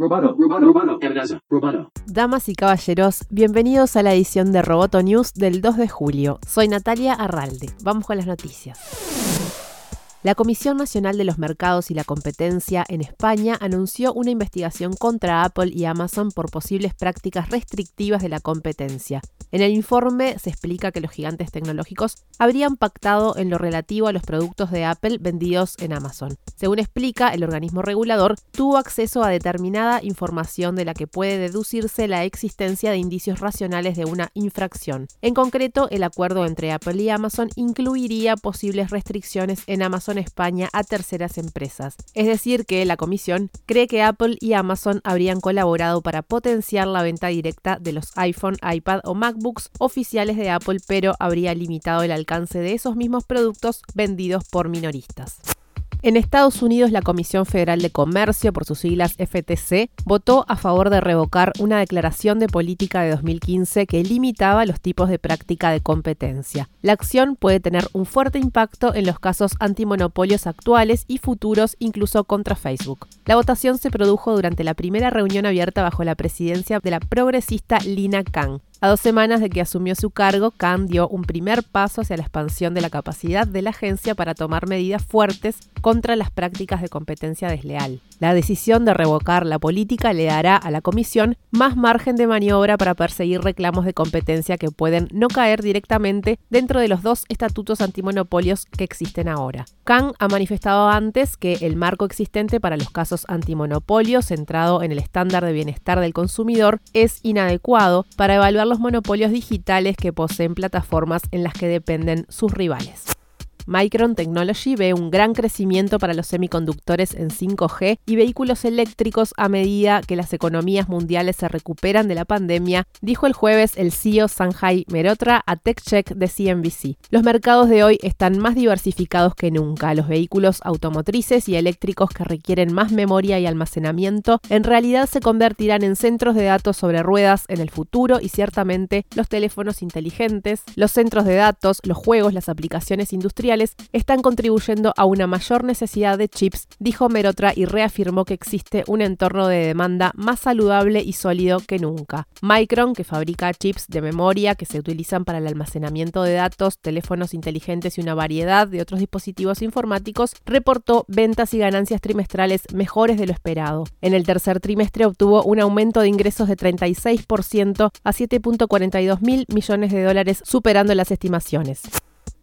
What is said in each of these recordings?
Roboto, roboto, roboto. Damas y caballeros, bienvenidos a la edición de Roboto News del 2 de julio. Soy Natalia Arralde. Vamos con las noticias. La Comisión Nacional de los Mercados y la Competencia en España anunció una investigación contra Apple y Amazon por posibles prácticas restrictivas de la competencia. En el informe se explica que los gigantes tecnológicos habrían pactado en lo relativo a los productos de Apple vendidos en Amazon. Según explica, el organismo regulador tuvo acceso a determinada información de la que puede deducirse la existencia de indicios racionales de una infracción. En concreto, el acuerdo entre Apple y Amazon incluiría posibles restricciones en Amazon España a terceras empresas. Es decir, que la comisión cree que Apple y Amazon habrían colaborado para potenciar la venta directa de los iPhone, iPad o Mac books oficiales de Apple, pero habría limitado el alcance de esos mismos productos vendidos por minoristas. En Estados Unidos, la Comisión Federal de Comercio, por sus siglas FTC, votó a favor de revocar una declaración de política de 2015 que limitaba los tipos de práctica de competencia. La acción puede tener un fuerte impacto en los casos antimonopolios actuales y futuros, incluso contra Facebook. La votación se produjo durante la primera reunión abierta bajo la presidencia de la progresista Lina Khan. A dos semanas de que asumió su cargo, Khan dio un primer paso hacia la expansión de la capacidad de la agencia para tomar medidas fuertes contra las prácticas de competencia desleal. La decisión de revocar la política le dará a la Comisión más margen de maniobra para perseguir reclamos de competencia que pueden no caer directamente dentro de los dos estatutos antimonopolios que existen ahora. Khan ha manifestado antes que el marco existente para los casos antimonopolios, centrado en el estándar de bienestar del consumidor, es inadecuado para evaluar los monopolios digitales que poseen plataformas en las que dependen sus rivales. Micron Technology ve un gran crecimiento para los semiconductores en 5G y vehículos eléctricos a medida que las economías mundiales se recuperan de la pandemia, dijo el jueves el CEO Sanjay Merotra a TechCheck de CNBC. Los mercados de hoy están más diversificados que nunca. Los vehículos automotrices y eléctricos que requieren más memoria y almacenamiento en realidad se convertirán en centros de datos sobre ruedas en el futuro y ciertamente los teléfonos inteligentes, los centros de datos, los juegos, las aplicaciones industriales están contribuyendo a una mayor necesidad de chips, dijo Merotra y reafirmó que existe un entorno de demanda más saludable y sólido que nunca. Micron, que fabrica chips de memoria que se utilizan para el almacenamiento de datos, teléfonos inteligentes y una variedad de otros dispositivos informáticos, reportó ventas y ganancias trimestrales mejores de lo esperado. En el tercer trimestre obtuvo un aumento de ingresos de 36% a 7.42 mil millones de dólares, superando las estimaciones.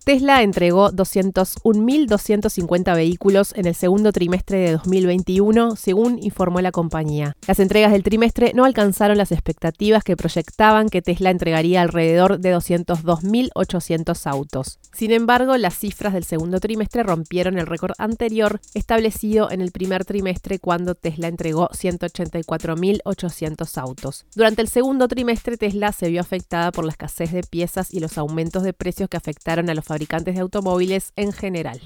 Tesla entregó 201.250 vehículos en el segundo trimestre de 2021, según informó la compañía. Las entregas del trimestre no alcanzaron las expectativas que proyectaban que Tesla entregaría alrededor de 202.800 autos. Sin embargo, las cifras del segundo trimestre rompieron el récord anterior establecido en el primer trimestre cuando Tesla entregó 184.800 autos. Durante el segundo trimestre, Tesla se vio afectada por la escasez de piezas y los aumentos de precios que afectaron a los fabricantes de automóviles en general.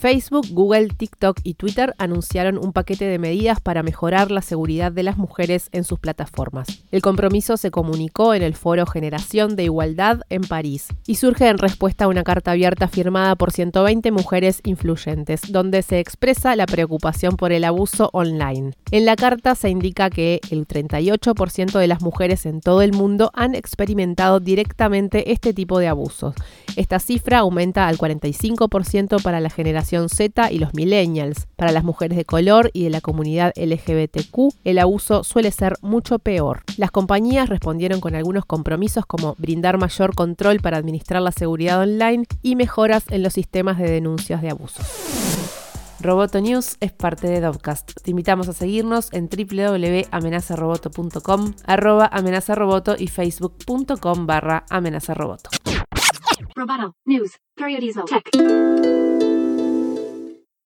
Facebook, Google, TikTok y Twitter anunciaron un paquete de medidas para mejorar la seguridad de las mujeres en sus plataformas. El compromiso se comunicó en el foro Generación de Igualdad en París y surge en respuesta a una carta abierta firmada por 120 mujeres influyentes, donde se expresa la preocupación por el abuso online. En la carta se indica que el 38% de las mujeres en todo el mundo han experimentado directamente este tipo de abusos. Esta cifra aumenta al 45% para la generación Z y los millennials. Para las mujeres de color y de la comunidad LGBTQ, el abuso suele ser mucho peor. Las compañías respondieron con algunos compromisos como brindar mayor control para administrar la seguridad online y mejoras en los sistemas de denuncias de abuso. Roboto News es parte de Dovcast. Te invitamos a seguirnos en www.amenazaroboto.com, arroba amenazaroboto y facebook.com barra amenazaroboto. Roboto News. Periodismo Tech.